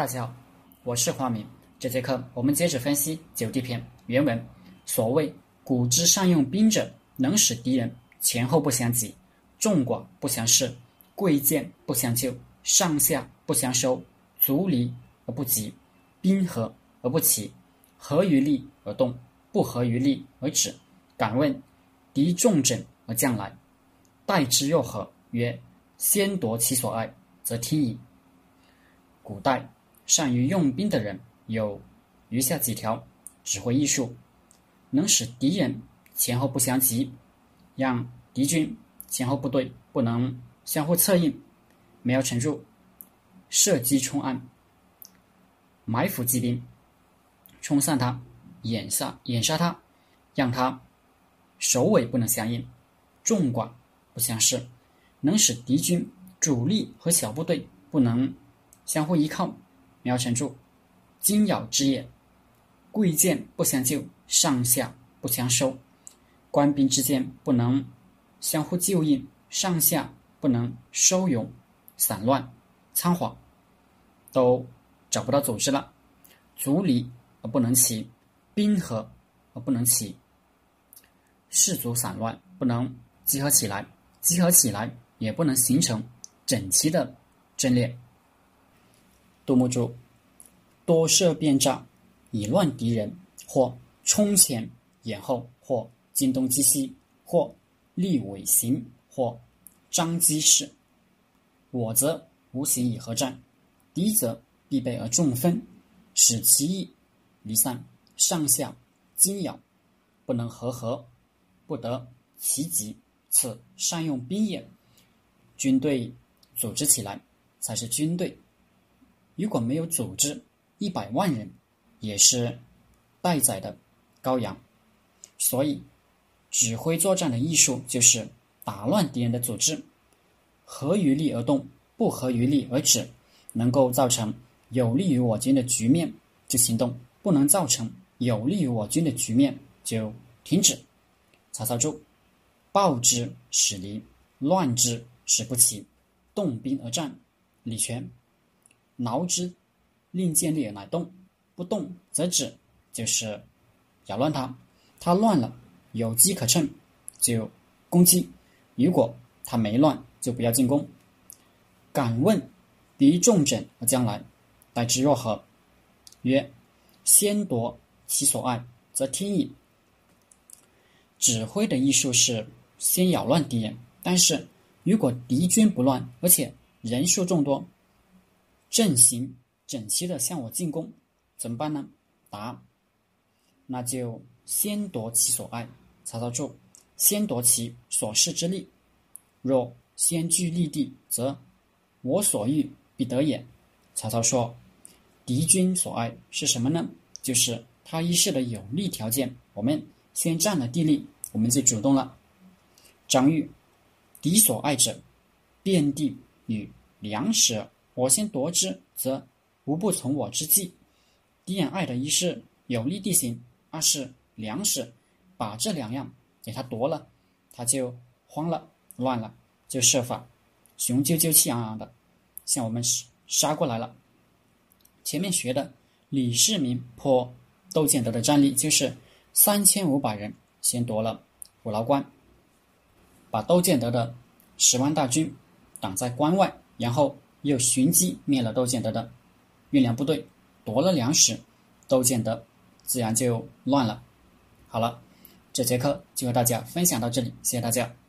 大家好，我是花明。这节课我们接着分析《九地篇》原文。所谓“古之善用兵者，能使敌人前后不相及，众寡不相视，贵贱不相救，上下不相收，卒离而不及，兵合而不齐，合于利而动，不合于利而止。敢问敌众整而将来，待之若何？曰：先夺其所爱，则听矣。古代善于用兵的人有余下几条指挥艺术，能使敌人前后不相及，让敌军前后部队不能相互策应，没有沉入，射击冲暗，埋伏击兵，冲散他，掩杀掩杀他，让他首尾不能相应，众寡不相视，能使敌军主力和小部队不能。相互依靠，苗成柱，金咬之也；贵贱不相救，上下不相收，官兵之间不能相互救应，上下不能收容，散乱仓皇，都找不到组织了。卒离而不能齐，兵合而不能齐，士卒散乱，不能集合起来，集合起来也不能形成整齐的阵列。杜牧注：多设变诈，以乱敌人；或冲前掩后，或惊东击西，或立尾行，或张机势。我则无形以合战，敌则必备而众分，使其意离散，上下惊扰，不能和合，不得其极，此善用兵也。军队组织起来，才是军队。如果没有组织，一百万人也是待宰的羔羊。所以，指挥作战的艺术就是打乱敌人的组织，合于利而动，不合于利而止，能够造成有利于我军的局面就行动，不能造成有利于我军的局面就停止。曹操注：暴之使离，乱之使不齐，动兵而战。李全。挠之，令见力而乃动，不动则止，就是扰乱他。他乱了，有机可乘，就攻击；如果他没乱，就不要进攻。敢问敌众整而将来，待之若何？曰：先夺其所爱，则听矣。指挥的艺术是先扰乱敌人，但是如果敌军不乱，而且人数众多。阵型整齐的向我进攻，怎么办呢？答：那就先夺其所爱。曹操注：先夺其所恃之利。若先据利地，则我所欲必得也。曹操说：敌军所爱是什么呢？就是他一世的有利条件。我们先占了地利，我们就主动了。张玉：敌所爱者，遍地与粮食。我先夺之，则无不从我之计。敌人爱的一是有利地形，二是粮食，把这两样给他夺了，他就慌了、乱了，就设法雄赳赳、气昂昂的向我们杀过来了。前面学的李世民破窦建德的战例，就是三千五百人先夺了虎牢关，把窦建德的十万大军挡在关外，然后。又寻机灭了窦建德的运粮部队，夺了粮食，窦建德自然就乱了。好了，这节课就和大家分享到这里，谢谢大家。